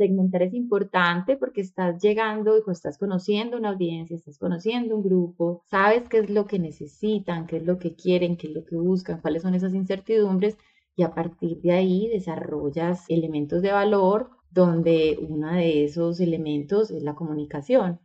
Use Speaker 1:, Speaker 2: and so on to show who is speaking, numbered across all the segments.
Speaker 1: segmentar es importante porque estás llegando y estás conociendo una audiencia, estás conociendo un grupo, sabes qué es lo que necesitan, qué es lo que quieren, qué es lo que buscan, cuáles son esas incertidumbres y a partir de ahí desarrollas elementos de valor donde uno de esos elementos es la comunicación.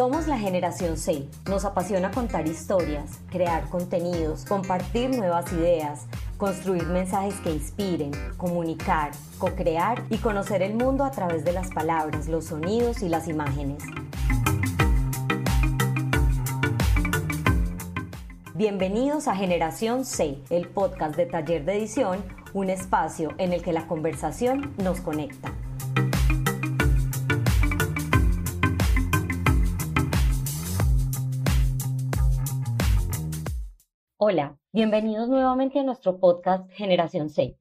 Speaker 2: Somos la generación C. Nos apasiona contar historias, crear contenidos, compartir nuevas ideas, construir mensajes que inspiren, comunicar, co-crear y conocer el mundo a través de las palabras, los sonidos y las imágenes. Bienvenidos a Generación C, el podcast de Taller de Edición, un espacio en el que la conversación nos conecta. Hola, bienvenidos nuevamente a nuestro podcast Generación C.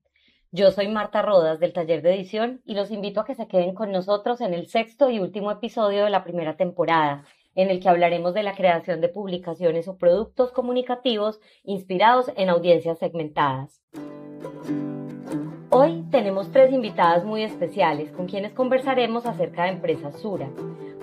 Speaker 2: Yo soy Marta Rodas del taller de edición y los invito a que se queden con nosotros en el sexto y último episodio de la primera temporada, en el que hablaremos de la creación de publicaciones o productos comunicativos inspirados en audiencias segmentadas. Hoy tenemos tres invitadas muy especiales con quienes conversaremos acerca de Empresas Sura,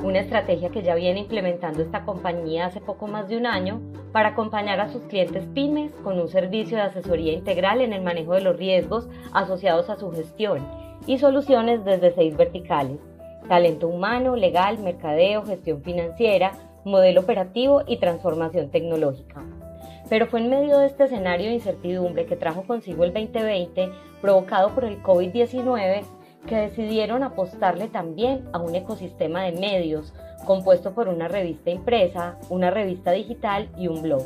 Speaker 2: una estrategia que ya viene implementando esta compañía hace poco más de un año para acompañar a sus clientes pymes con un servicio de asesoría integral en el manejo de los riesgos asociados a su gestión y soluciones desde seis verticales, talento humano, legal, mercadeo, gestión financiera, modelo operativo y transformación tecnológica. Pero fue en medio de este escenario de incertidumbre que trajo consigo el 2020, provocado por el COVID-19, que decidieron apostarle también a un ecosistema de medios compuesto por una revista impresa, una revista digital y un blog.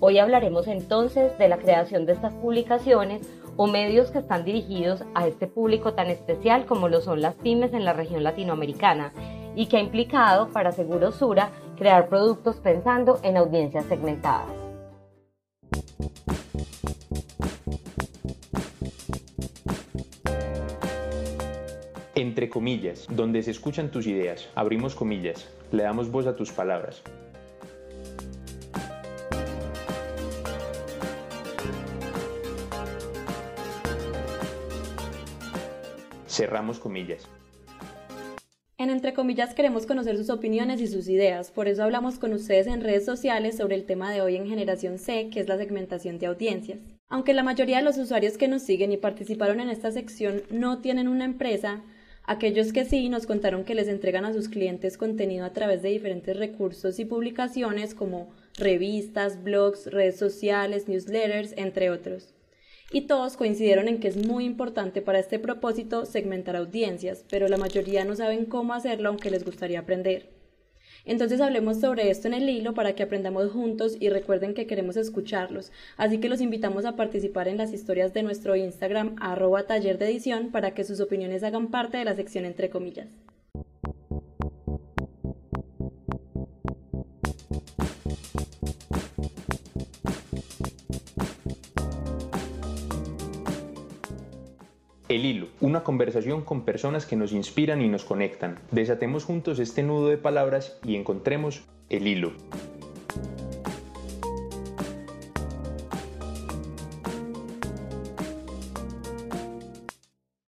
Speaker 2: Hoy hablaremos entonces de la creación de estas publicaciones o medios que están dirigidos a este público tan especial como lo son las pymes en la región latinoamericana y que ha implicado para Seguro Sura crear productos pensando en audiencias segmentadas.
Speaker 3: Entre comillas, donde se escuchan tus ideas, abrimos comillas, le damos voz a tus palabras. Cerramos comillas.
Speaker 4: En Entre comillas queremos conocer sus opiniones y sus ideas, por eso hablamos con ustedes en redes sociales sobre el tema de hoy en Generación C, que es la segmentación de audiencias. Aunque la mayoría de los usuarios que nos siguen y participaron en esta sección no tienen una empresa, Aquellos que sí nos contaron que les entregan a sus clientes contenido a través de diferentes recursos y publicaciones como revistas, blogs, redes sociales, newsletters, entre otros. Y todos coincidieron en que es muy importante para este propósito segmentar audiencias, pero la mayoría no saben cómo hacerlo aunque les gustaría aprender. Entonces hablemos sobre esto en el hilo para que aprendamos juntos y recuerden que queremos escucharlos. Así que los invitamos a participar en las historias de nuestro Instagram arroba taller de edición para que sus opiniones hagan parte de la sección entre comillas.
Speaker 3: El hilo, una conversación con personas que nos inspiran y nos conectan. Desatemos juntos este nudo de palabras y encontremos el hilo.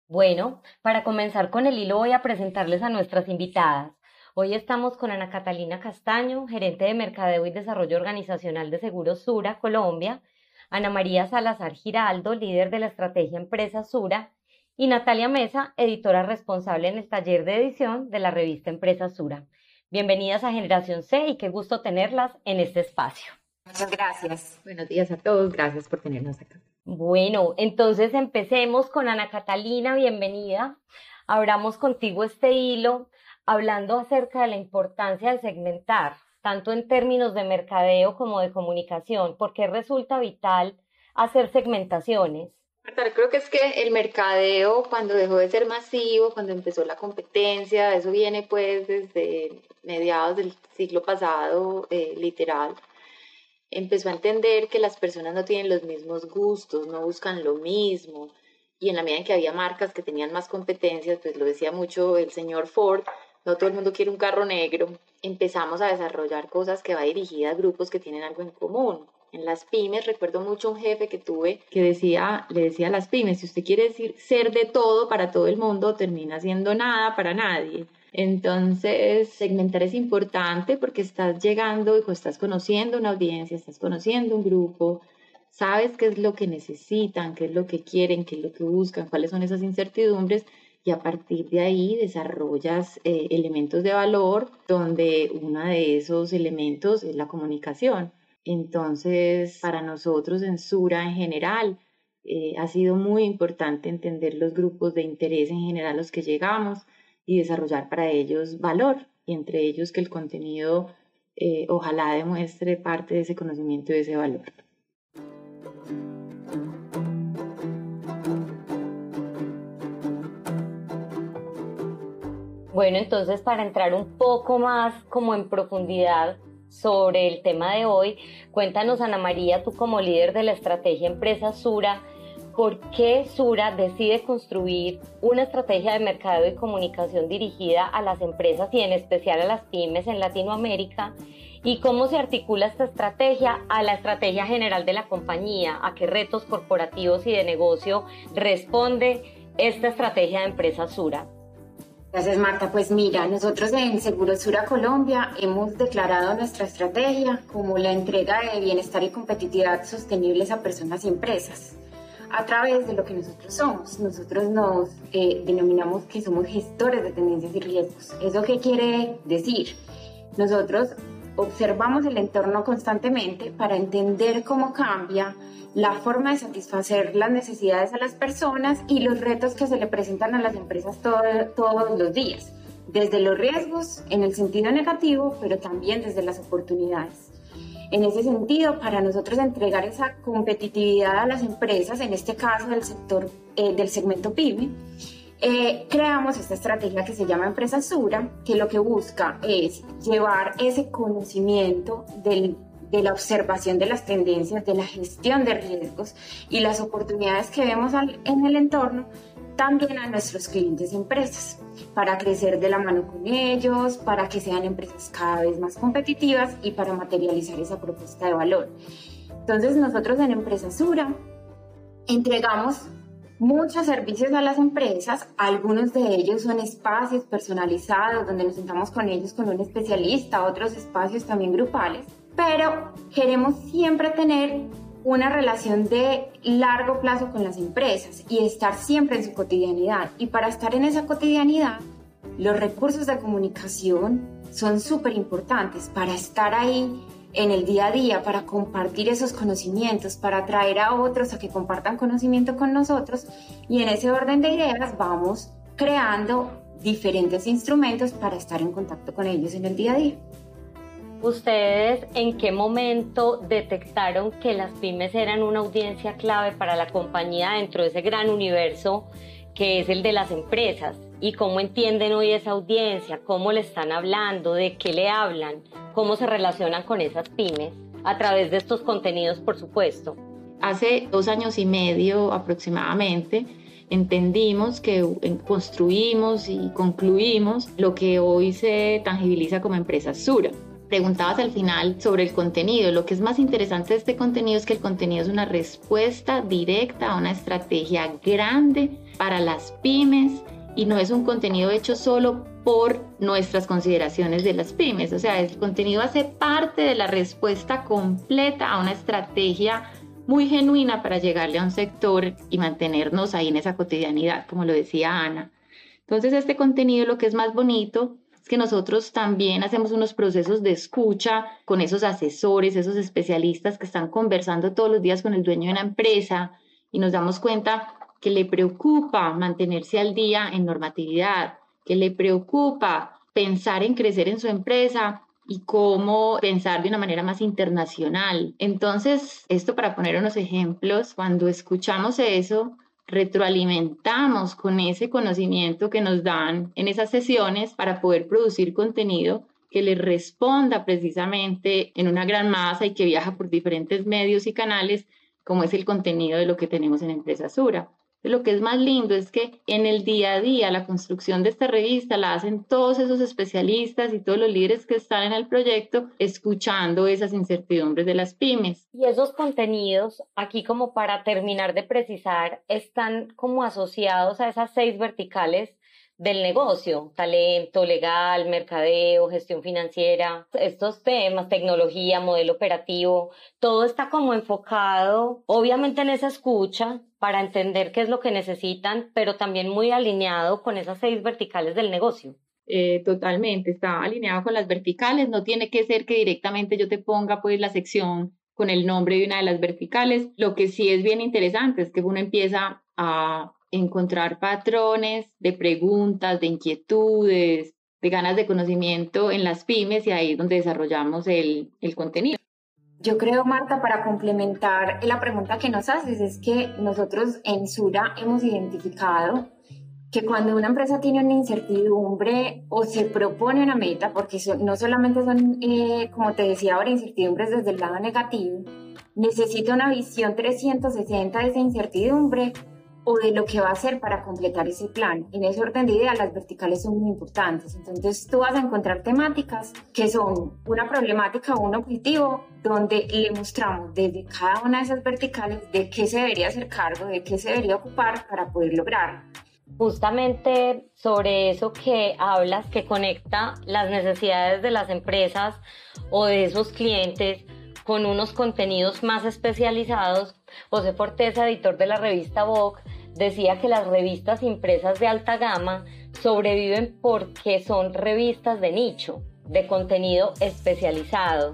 Speaker 2: Bueno, para comenzar con el hilo voy a presentarles a nuestras invitadas. Hoy estamos con Ana Catalina Castaño, gerente de Mercadeo y Desarrollo Organizacional de Seguros Sura, Colombia, Ana María Salazar Giraldo, líder de la estrategia Empresa Sura, y Natalia Mesa, editora responsable en el taller de edición de la revista Empresa Sura. Bienvenidas a Generación C y qué gusto tenerlas en este espacio.
Speaker 1: Muchas gracias. Buenos días a todos. Gracias por tenernos acá.
Speaker 2: Bueno, entonces empecemos con Ana Catalina. Bienvenida. Abramos contigo este hilo hablando acerca de la importancia de segmentar, tanto en términos de mercadeo como de comunicación, porque resulta vital hacer segmentaciones
Speaker 1: creo que es que el mercadeo cuando dejó de ser masivo, cuando empezó la competencia, eso viene pues desde mediados del siglo pasado, eh, literal, empezó a entender que las personas no tienen los mismos gustos, no buscan lo mismo. Y en la medida en que había marcas que tenían más competencias, pues lo decía mucho el señor Ford, no todo el mundo quiere un carro negro, empezamos a desarrollar cosas que va dirigida a grupos que tienen algo en común. En las pymes recuerdo mucho un jefe que tuve que decía, le decía a las pymes, si usted quiere decir ser de todo para todo el mundo, termina siendo nada para nadie. Entonces, segmentar es importante porque estás llegando y estás conociendo una audiencia, estás conociendo un grupo, sabes qué es lo que necesitan, qué es lo que quieren, qué es lo que buscan, cuáles son esas incertidumbres y a partir de ahí desarrollas eh, elementos de valor donde uno de esos elementos es la comunicación. Entonces, para nosotros en Sura en general, eh, ha sido muy importante entender los grupos de interés en general a los que llegamos, y desarrollar para ellos valor y entre ellos que el contenido eh, ojalá demuestre parte de ese conocimiento y de ese valor.
Speaker 2: Bueno, entonces para entrar un poco más como en profundidad sobre el tema de hoy, cuéntanos Ana María, tú como líder de la estrategia Empresa Sura, por qué Sura decide construir una estrategia de mercado y comunicación dirigida a las empresas y en especial a las pymes en Latinoamérica y cómo se articula esta estrategia a la estrategia general de la compañía, a qué retos corporativos y de negocio responde esta estrategia de empresa Sura.
Speaker 5: Gracias Marta. Pues mira, nosotros en Seguro Sura Colombia hemos declarado nuestra estrategia como la entrega de bienestar y competitividad sostenibles a personas y empresas a través de lo que nosotros somos. Nosotros nos eh, denominamos que somos gestores de tendencias y riesgos. ¿Eso qué quiere decir? Nosotros observamos el entorno constantemente para entender cómo cambia la forma de satisfacer las necesidades a las personas y los retos que se le presentan a las empresas todos los días, desde los riesgos en el sentido negativo, pero también desde las oportunidades. En ese sentido, para nosotros entregar esa competitividad a las empresas, en este caso del sector eh, del segmento PYME, eh, creamos esta estrategia que se llama Empresa Sura, que lo que busca es llevar ese conocimiento de la observación de las tendencias, de la gestión de riesgos y las oportunidades que vemos en el entorno también a nuestros clientes y empresas, para crecer de la mano con ellos, para que sean empresas cada vez más competitivas y para materializar esa propuesta de valor. Entonces nosotros en Empresa Sura entregamos muchos servicios a las empresas, algunos de ellos son espacios personalizados donde nos sentamos con ellos con un especialista, otros espacios también grupales, pero queremos siempre tener una relación de largo plazo con las empresas y estar siempre en su cotidianidad. Y para estar en esa cotidianidad, los recursos de comunicación son súper importantes. Para estar ahí en el día a día, para compartir esos conocimientos, para atraer a otros a que compartan conocimiento con nosotros. Y en ese orden de ideas vamos creando diferentes instrumentos para estar en contacto con ellos en el día a día.
Speaker 2: ¿Ustedes en qué momento detectaron que las pymes eran una audiencia clave para la compañía dentro de ese gran universo que es el de las empresas? ¿Y cómo entienden hoy esa audiencia? ¿Cómo le están hablando? ¿De qué le hablan? ¿Cómo se relacionan con esas pymes? A través de estos contenidos, por supuesto.
Speaker 1: Hace dos años y medio aproximadamente, entendimos que construimos y concluimos lo que hoy se tangibiliza como empresa Sura preguntabas al final sobre el contenido. Lo que es más interesante de este contenido es que el contenido es una respuesta directa a una estrategia grande para las pymes y no es un contenido hecho solo por nuestras consideraciones de las pymes. O sea, el contenido hace parte de la respuesta completa a una estrategia muy genuina para llegarle a un sector y mantenernos ahí en esa cotidianidad, como lo decía Ana. Entonces, este contenido lo que es más bonito es que nosotros también hacemos unos procesos de escucha con esos asesores, esos especialistas que están conversando todos los días con el dueño de una empresa y nos damos cuenta que le preocupa mantenerse al día en normatividad, que le preocupa pensar en crecer en su empresa y cómo pensar de una manera más internacional. Entonces, esto para poner unos ejemplos, cuando escuchamos eso, retroalimentamos con ese conocimiento que nos dan en esas sesiones para poder producir contenido que le responda precisamente en una gran masa y que viaja por diferentes medios y canales, como es el contenido de lo que tenemos en Empresa Sura. Lo que es más lindo es que en el día a día la construcción de esta revista la hacen todos esos especialistas y todos los líderes que están en el proyecto escuchando esas incertidumbres de las pymes.
Speaker 2: Y esos contenidos, aquí como para terminar de precisar, están como asociados a esas seis verticales del negocio, talento, legal, mercadeo, gestión financiera, estos temas, tecnología, modelo operativo, todo está como enfocado, obviamente en esa escucha para entender qué es lo que necesitan, pero también muy alineado con esas seis verticales del negocio.
Speaker 1: Eh, totalmente, está alineado con las verticales, no tiene que ser que directamente yo te ponga pues la sección con el nombre de una de las verticales. Lo que sí es bien interesante es que uno empieza a encontrar patrones de preguntas, de inquietudes, de ganas de conocimiento en las pymes y ahí es donde desarrollamos el, el contenido.
Speaker 5: Yo creo, Marta, para complementar la pregunta que nos haces, es que nosotros en Sura hemos identificado que cuando una empresa tiene una incertidumbre o se propone una meta, porque no solamente son, eh, como te decía ahora, incertidumbres desde el lado negativo, necesita una visión 360 de esa incertidumbre o de lo que va a hacer para completar ese plan. En ese orden de ideas, las verticales son muy importantes. Entonces, tú vas a encontrar temáticas que son una problemática o un objetivo donde le mostramos desde cada una de esas verticales de qué se debería hacer cargo, de qué se debería ocupar para poder lograrlo.
Speaker 2: Justamente sobre eso que hablas, que conecta las necesidades de las empresas o de esos clientes con unos contenidos más especializados, José Forteza, editor de la revista Vogue, decía que las revistas impresas de alta gama sobreviven porque son revistas de nicho, de contenido especializado.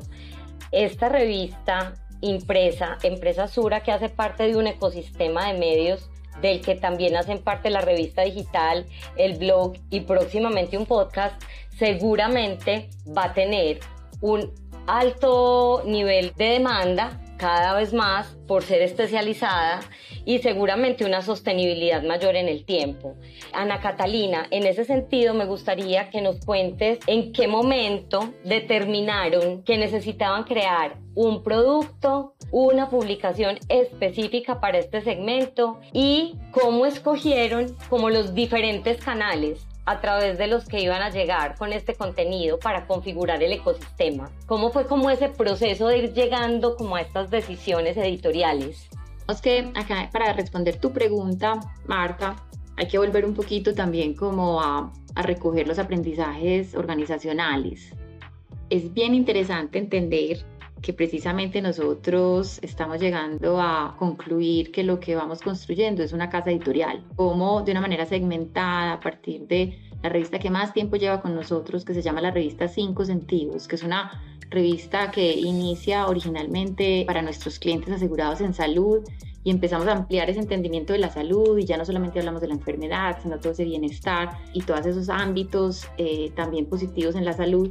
Speaker 2: Esta revista impresa, Empresa Sura, que hace parte de un ecosistema de medios del que también hacen parte la revista digital, el blog y próximamente un podcast, seguramente va a tener un alto nivel de demanda cada vez más por ser especializada y seguramente una sostenibilidad mayor en el tiempo. Ana Catalina, en ese sentido me gustaría que nos cuentes en qué momento determinaron que necesitaban crear un producto, una publicación específica para este segmento y cómo escogieron como los diferentes canales a través de los que iban a llegar con este contenido para configurar el ecosistema? ¿Cómo fue como ese proceso de ir llegando como a estas decisiones editoriales?
Speaker 1: Es que acá para responder tu pregunta, Marta, hay que volver un poquito también como a, a recoger los aprendizajes organizacionales. Es bien interesante entender que precisamente nosotros estamos llegando a concluir que lo que vamos construyendo es una casa editorial, como de una manera segmentada a partir de la revista que más tiempo lleva con nosotros, que se llama la revista Cinco Sentidos, que es una revista que inicia originalmente para nuestros clientes asegurados en salud y empezamos a ampliar ese entendimiento de la salud y ya no solamente hablamos de la enfermedad, sino todo ese bienestar y todos esos ámbitos eh, también positivos en la salud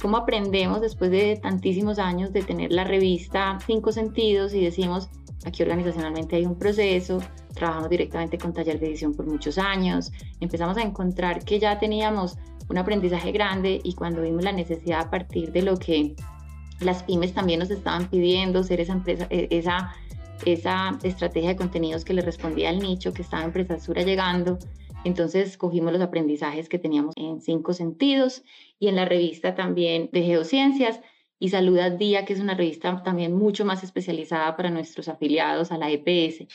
Speaker 1: cómo aprendemos después de tantísimos años de tener la revista Cinco Sentidos y decimos, aquí organizacionalmente hay un proceso, trabajamos directamente con taller de edición por muchos años, empezamos a encontrar que ya teníamos un aprendizaje grande y cuando vimos la necesidad a partir de lo que las pymes también nos estaban pidiendo, ser esa empresa, e, esa, esa estrategia de contenidos que le respondía al nicho que estaba Empresa Sura llegando, entonces cogimos los aprendizajes que teníamos en cinco sentidos y en la revista también de geociencias y Salud al Día, que es una revista también mucho más especializada para nuestros afiliados a la EPS.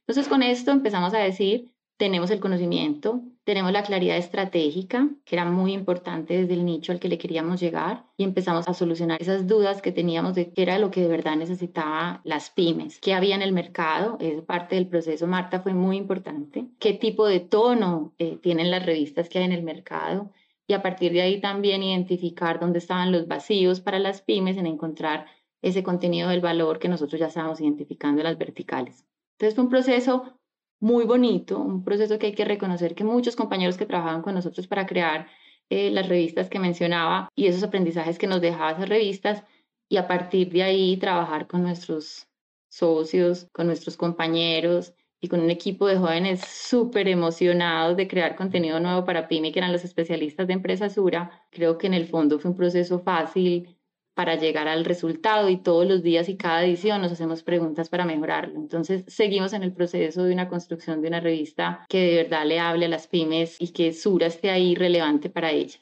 Speaker 1: Entonces con esto empezamos a decir, tenemos el conocimiento, tenemos la claridad estratégica, que era muy importante desde el nicho al que le queríamos llegar, y empezamos a solucionar esas dudas que teníamos de qué era lo que de verdad necesitaba las pymes, qué había en el mercado, es parte del proceso, Marta, fue muy importante, qué tipo de tono eh, tienen las revistas que hay en el mercado, y a partir de ahí también identificar dónde estaban los vacíos para las pymes en encontrar ese contenido del valor que nosotros ya estábamos identificando en las verticales. Entonces fue un proceso muy bonito, un proceso que hay que reconocer que muchos compañeros que trabajaban con nosotros para crear eh, las revistas que mencionaba y esos aprendizajes que nos dejaba esas revistas y a partir de ahí trabajar con nuestros socios, con nuestros compañeros y con un equipo de jóvenes súper emocionados de crear contenido nuevo para PYME, que eran los especialistas de Empresa Sura. Creo que en el fondo fue un proceso fácil para llegar al resultado y todos los días y cada edición nos hacemos preguntas para mejorarlo. Entonces, seguimos en el proceso de una construcción de una revista que de verdad le hable a las pymes y que Sura esté ahí relevante para ellas.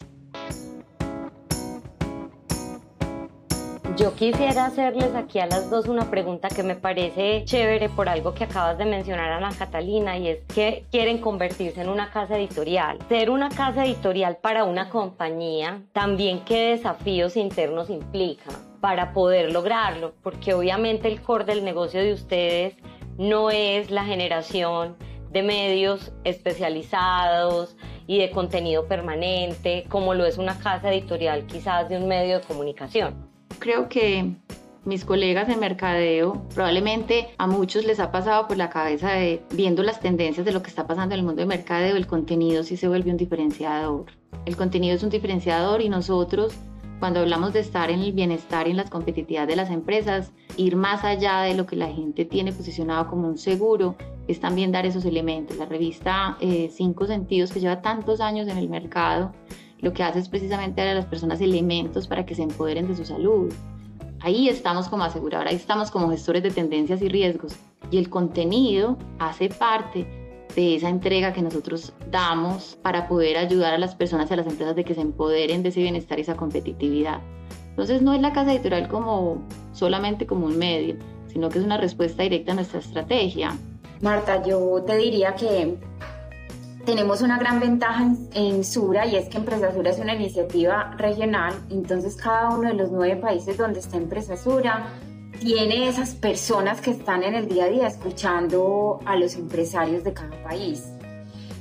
Speaker 2: Yo quisiera hacerles aquí a las dos una pregunta que me parece chévere por algo que acabas de mencionar, Ana Catalina, y es que quieren convertirse en una casa editorial. Ser una casa editorial para una compañía, también qué desafíos internos implica para poder lograrlo, porque obviamente el core del negocio de ustedes no es la generación de medios especializados y de contenido permanente, como lo es una casa editorial quizás de un medio de comunicación
Speaker 1: creo que mis colegas en mercadeo, probablemente a muchos les ha pasado por la cabeza de viendo las tendencias de lo que está pasando en el mundo de mercadeo, el contenido sí se vuelve un diferenciador. El contenido es un diferenciador y nosotros cuando hablamos de estar en el bienestar y en la competitividad de las empresas, ir más allá de lo que la gente tiene posicionado como un seguro, es también dar esos elementos. La revista eh, Cinco Sentidos, que lleva tantos años en el mercado, lo que hace es precisamente dar a las personas elementos para que se empoderen de su salud. Ahí estamos como aseguradora, ahí estamos como gestores de tendencias y riesgos. Y el contenido hace parte de esa entrega que nosotros damos para poder ayudar a las personas y a las empresas de que se empoderen de ese bienestar y esa competitividad. Entonces no es la casa editorial como solamente como un medio, sino que es una respuesta directa a nuestra estrategia.
Speaker 5: Marta, yo te diría que tenemos una gran ventaja en, Sura y es que Empresa Sura es una iniciativa regional, entonces cada uno de los nueve países donde está Empresa Sura tiene esas personas que están en el día a día escuchando a los empresarios de cada país.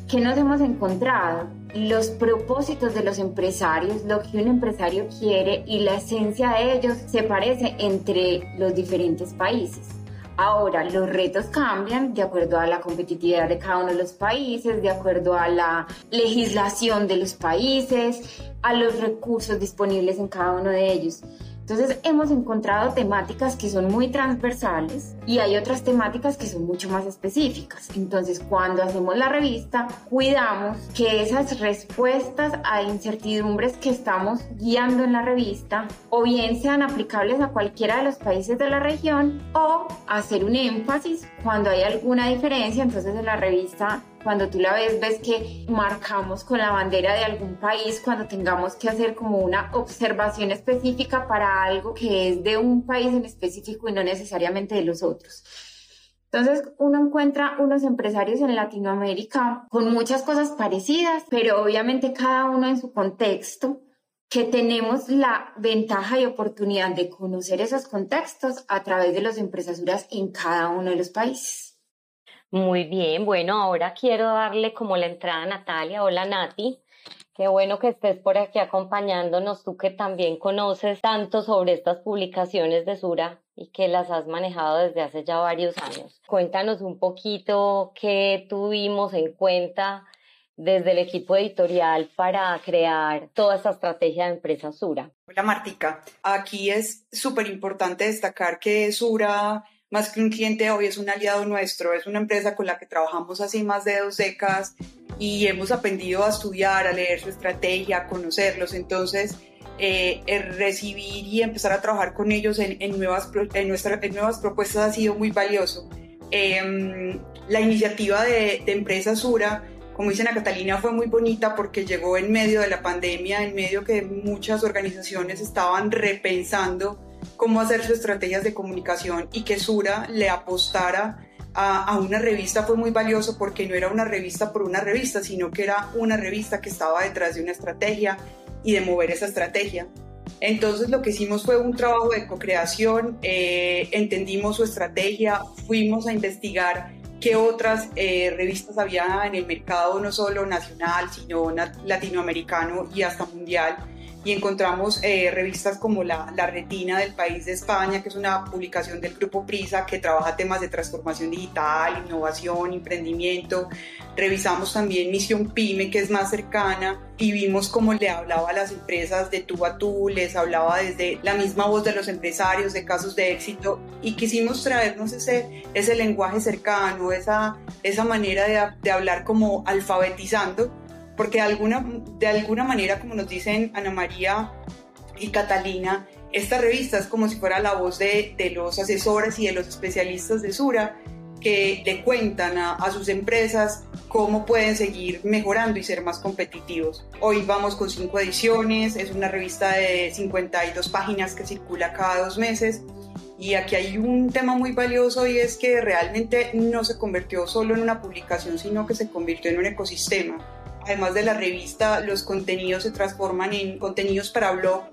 Speaker 5: ¿Qué nos hemos encontrado? Los propósitos de los empresarios, lo que un empresario quiere y la esencia de ellos se parece entre los diferentes países. Ahora, los retos cambian de acuerdo a la competitividad de cada uno de los países, de acuerdo a la legislación de los países, a los recursos disponibles en cada uno de ellos. Entonces hemos encontrado temáticas que son muy transversales y hay otras temáticas que son mucho más específicas. Entonces cuando hacemos la revista, cuidamos que esas respuestas a incertidumbres que estamos guiando en la revista o bien sean aplicables a cualquiera de los países de la región o hacer un énfasis cuando hay alguna diferencia. Entonces en la revista cuando tú la ves, ves que marcamos con la bandera de algún país cuando tengamos que hacer como una observación específica para algo que es de un país en específico y no necesariamente de los otros. Entonces uno encuentra unos empresarios en Latinoamérica con muchas cosas parecidas, pero obviamente cada uno en su contexto, que tenemos la ventaja y oportunidad de conocer esos contextos a través de las empresasuras en cada uno de los países.
Speaker 2: Muy bien, bueno, ahora quiero darle como la entrada a Natalia. Hola Nati, qué bueno que estés por aquí acompañándonos, tú que también conoces tanto sobre estas publicaciones de Sura y que las has manejado desde hace ya varios años. Cuéntanos un poquito qué tuvimos en cuenta desde el equipo editorial para crear toda esta estrategia de empresa Sura.
Speaker 6: Hola Martica, aquí es súper importante destacar que Sura más que un cliente hoy es un aliado nuestro, es una empresa con la que trabajamos hace más de dos décadas y hemos aprendido a estudiar, a leer su estrategia, a conocerlos. Entonces, eh, recibir y empezar a trabajar con ellos en, nuevas, en, nuestra, nuevas propuestas ha sido muy valioso. Em, la iniciativa de, de Empresa Sura, como dice Ana Catalina, fue muy bonita porque llegó en medio de la pandemia, en medio que muchas organizaciones estaban repensando cómo hacer sus estrategias de comunicación y que Sura le apostara a, una revista fue muy valioso porque no era una revista por una revista, sino que era una revista que estaba detrás de una estrategia y de mover esa estrategia. Entonces lo que hicimos fue un trabajo de co-creación, eh, entendimos su estrategia, fuimos a investigar qué otras eh, revistas había en el mercado, no solo nacional, sino latinoamericano y hasta mundial y encontramos eh, revistas como la, la, Retina del país de España, que es una publicación del grupo Prisa que trabaja temas de transformación digital, innovación, emprendimiento. Revisamos también Misión Pyme, que es más cercana, y vimos cómo le hablaba a las empresas de tú a tú, les hablaba desde la misma voz de los empresarios, de casos de éxito, y quisimos traernos ese, ese lenguaje cercano, esa, esa manera de, de hablar como alfabetizando porque de alguna, de alguna manera, como nos dicen Ana María y Catalina, esta revista es como si fuera la voz de, de los asesores y de los especialistas de Sura que le cuentan a, a, sus empresas cómo pueden seguir mejorando y ser más competitivos. Hoy vamos con cinco ediciones, es una revista de 52 páginas que circula cada dos meses. Y aquí hay un tema muy valioso y es que realmente no se convirtió solo en una publicación, sino que se convirtió en un ecosistema. Además de la revista, los contenidos se transforman en contenidos para blog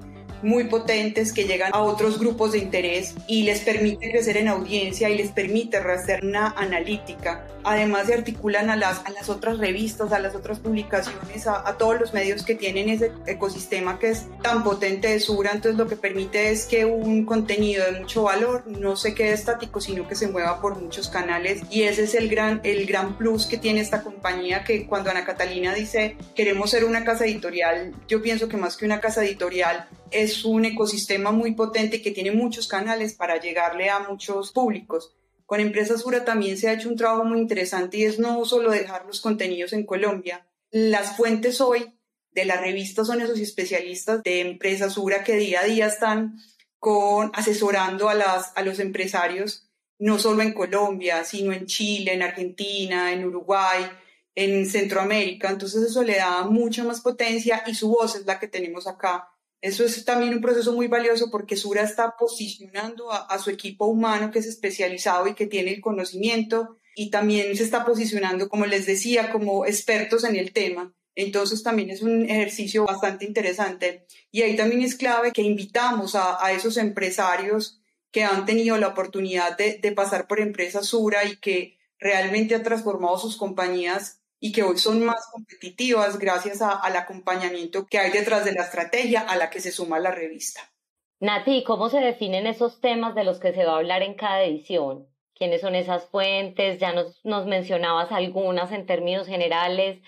Speaker 6: muy potentes que llegan a otros grupos de interés y les permite crecer en audiencia y les permite hacer una analítica. Además se articulan a las, a las otras revistas, a las otras publicaciones, a, todos los medios que tienen ese ecosistema que es tan potente de Sura. Entonces lo que permite es que un contenido de mucho valor no se quede estático, sino que se mueva por muchos canales. Y ese es el gran, el gran plus que tiene esta compañía que cuando Ana Catalina dice queremos ser una casa editorial, yo pienso que más que una casa editorial es un ecosistema muy potente que tiene muchos canales para llegarle a muchos públicos. Con Empresa Sura también se ha hecho un trabajo muy interesante y es no solo dejar los contenidos en Colombia. Las fuentes hoy de la revista son esos especialistas de Empresa Sura que día a día están con, asesorando a, las, a los empresarios, no solo en Colombia, sino en Chile, en Argentina, en Uruguay, en Centroamérica. Entonces eso le da mucha más potencia y su voz es la que tenemos acá eso es también un proceso muy valioso porque Sura está posicionando a, su equipo humano que es especializado y que tiene el conocimiento y también se está posicionando, como les decía, como expertos en el tema. Entonces también es un ejercicio bastante interesante. Y ahí también es clave que invitamos a, esos empresarios que han tenido la oportunidad de, de pasar por Empresa Sura y que realmente han transformado sus compañías y que hoy son más competitivas gracias a, al acompañamiento que hay detrás de la estrategia a la que se suma la revista.
Speaker 2: Nati, ¿cómo se definen esos temas de los que se va a hablar en cada edición? ¿Quiénes son esas fuentes? Ya nos, nos mencionabas algunas en términos generales,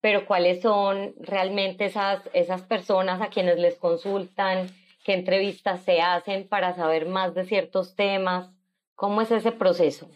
Speaker 2: pero ¿cuáles son realmente esas, esas personas a quienes les consultan? ¿Qué entrevistas se hacen para saber más de ciertos temas? ¿Cómo es ese proceso?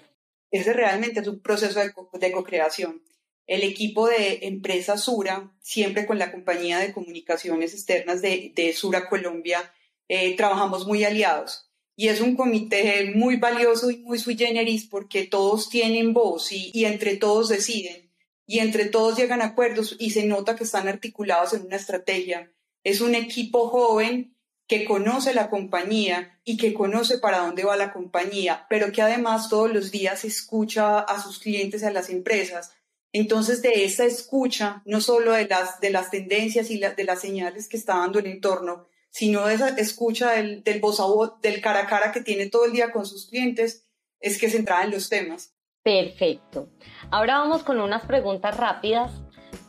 Speaker 6: Ese realmente es un proceso de, de co-creación el equipo de empresa Sura, siempre con la compañía de comunicaciones externas de, de Sura Colombia, eh, trabajamos muy aliados. Y es un comité muy valioso y muy sui generis porque todos tienen voz y, y entre todos deciden y entre todos llegan acuerdos y se nota que están articulados en una estrategia. Es un equipo joven que conoce la compañía y que conoce para dónde va la compañía, pero que además todos los días escucha a sus clientes, a las empresas, entonces, de esa escucha, no solo de las, de las tendencias y de las señales que está dando el entorno, sino de esa escucha del, del voz a voz, del cara a cara que tiene todo el día con sus clientes, es que se entra en los temas.
Speaker 2: Perfecto. Ahora vamos con unas preguntas rápidas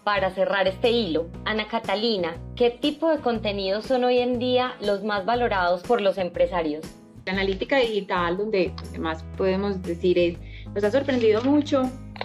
Speaker 2: para cerrar este hilo. Ana Catalina, ¿qué tipo de contenidos son hoy en día los más valorados por los empresarios?
Speaker 1: La analítica digital, donde más podemos decir es, nos ha sorprendido mucho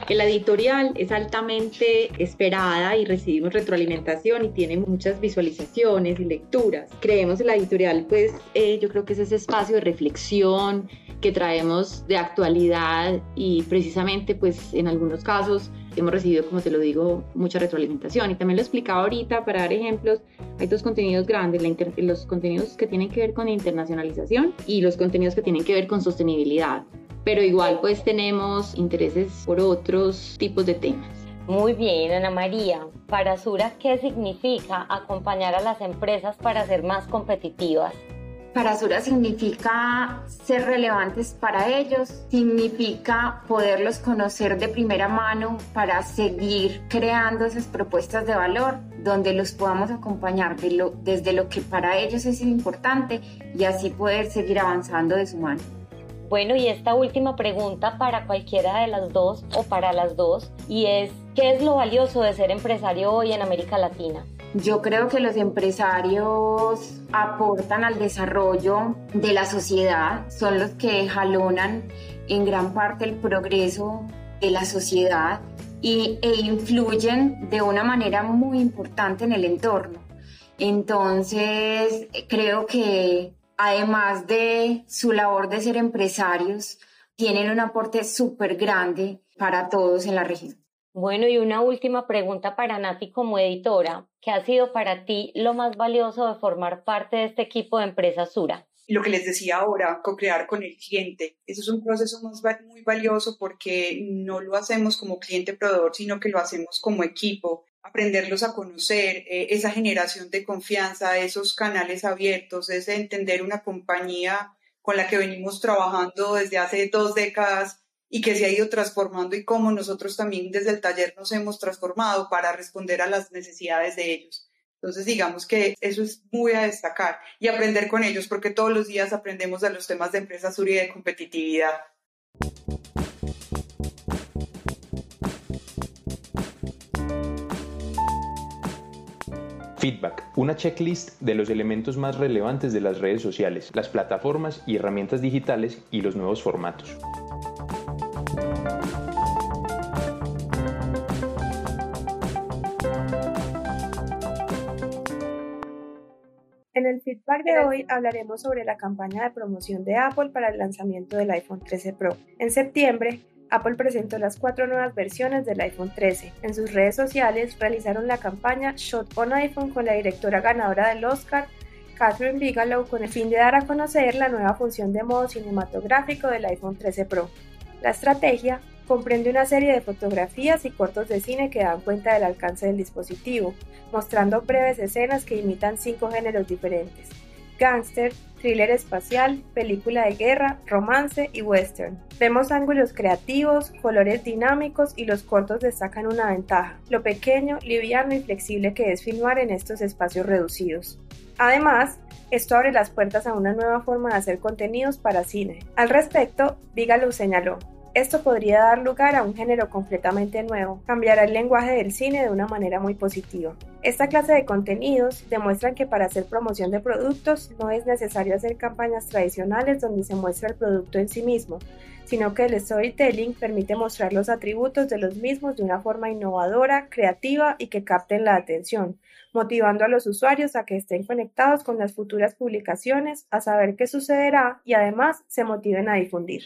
Speaker 1: la editorial es altamente esperada y recibimos retroalimentación y tiene muchas visualizaciones y lecturas. Creemos en la editorial, pues eh, yo creo que es ese espacio de reflexión que traemos de actualidad y precisamente pues en algunos casos hemos recibido, como te lo digo, mucha retroalimentación. Y también lo explicaba ahorita para dar ejemplos, hay dos contenidos grandes, los contenidos que tienen que ver con internacionalización y los contenidos que tienen que ver con sostenibilidad pero igual pues tenemos intereses por otros tipos de temas.
Speaker 2: Muy bien, Ana María. Para Sura, ¿qué significa acompañar a las empresas para ser más competitivas?
Speaker 5: Para Sura significa ser relevantes para ellos, significa poderlos conocer de primera mano para seguir creando esas propuestas de valor donde los podamos acompañar desde lo que para ellos es importante y así poder seguir avanzando de su mano.
Speaker 2: Bueno, y esta última pregunta para cualquiera de las dos o para las dos, y es, ¿qué es lo valioso de ser empresario hoy en América Latina?
Speaker 5: Yo creo que los empresarios aportan al desarrollo de la sociedad, son los que jalonan en gran parte el progreso de la sociedad y, e influyen de una manera muy importante en el entorno. Entonces, creo que además de su labor de ser empresarios, tienen un aporte súper grande para todos en la región.
Speaker 2: Bueno, y una última pregunta para Nati como editora. ¿Qué ha sido para ti lo más valioso de formar parte de este equipo de Empresa Sura?
Speaker 6: lo que les decía ahora, co-crear con el cliente. Eso es un proceso muy valioso porque no lo hacemos como cliente proveedor, sino que lo hacemos como equipo. Aprenderlos a conocer, eh, esa generación de confianza, esos canales abiertos, ese entender una compañía con la que venimos trabajando desde hace dos décadas y que se ha ido transformando y cómo nosotros también desde el taller nos hemos transformado para responder a las necesidades de ellos. Entonces, digamos que eso es muy a destacar y aprender con ellos, porque todos los días aprendemos de los temas de empresa sur y de competitividad.
Speaker 3: Feedback, una checklist de los elementos más relevantes de las redes sociales, las plataformas y herramientas digitales y los nuevos formatos.
Speaker 7: En el feedback de hoy hablaremos sobre la campaña de promoción de Apple para el lanzamiento del iPhone 13 Pro. En septiembre, Apple presentó las cuatro nuevas versiones del iPhone 13. En sus redes sociales realizaron la campaña Shot on iPhone con la directora ganadora del Oscar, Catherine Bigelow, con el fin de dar a conocer la nueva función de modo cinematográfico del iPhone 13 Pro. La estrategia comprende una serie de fotografías y cortos de cine que dan cuenta del alcance del dispositivo, mostrando breves escenas que imitan cinco géneros diferentes. Gangster, thriller espacial, película de guerra, romance y western. Vemos ángulos creativos, colores dinámicos y los cortos destacan una ventaja, lo pequeño, liviano y flexible que es filmar en estos espacios reducidos. Además, esto abre las puertas a una nueva forma de hacer contenidos para cine. Al respecto, Bigelow señaló, esto podría dar lugar a un género completamente nuevo, cambiará el lenguaje del cine de una manera muy positiva. Esta clase de contenidos demuestran que para hacer promoción de productos no es necesario hacer campañas tradicionales donde se muestra el producto en sí mismo, sino que el storytelling permite mostrar los atributos de los mismos de una forma innovadora, creativa y que capten la atención, motivando a los usuarios a que estén conectados con las futuras publicaciones, a saber qué sucederá y además se motiven a difundir.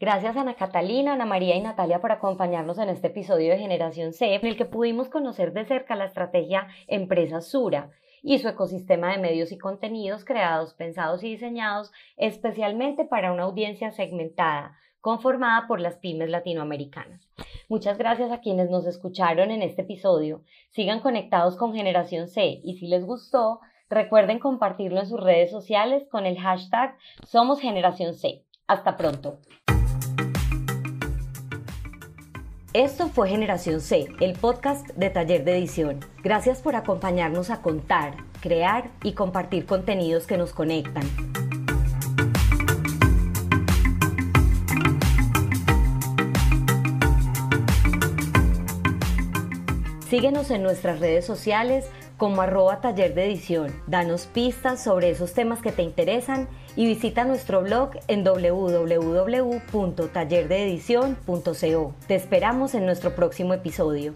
Speaker 2: Gracias Ana Catalina, Ana María y Natalia por acompañarnos en este episodio de Generación C, en el que pudimos conocer de cerca la estrategia Empresa Sura y su ecosistema de medios y contenidos creados, pensados y diseñados especialmente para una audiencia segmentada, conformada por las pymes latinoamericanas. Muchas gracias a quienes nos escucharon en este episodio. Sigan conectados con Generación C y si les gustó, recuerden compartirlo en sus redes sociales con el hashtag Somos Generación C. Hasta pronto. Esto fue Generación C, el podcast de Taller de Edición. Gracias por acompañarnos a contar, crear y compartir contenidos que nos conectan. Síguenos en nuestras redes sociales como arroba taller de edición. Danos pistas sobre esos temas que te interesan y visita nuestro blog en www.tallerdeedición.co. Te esperamos en nuestro próximo episodio.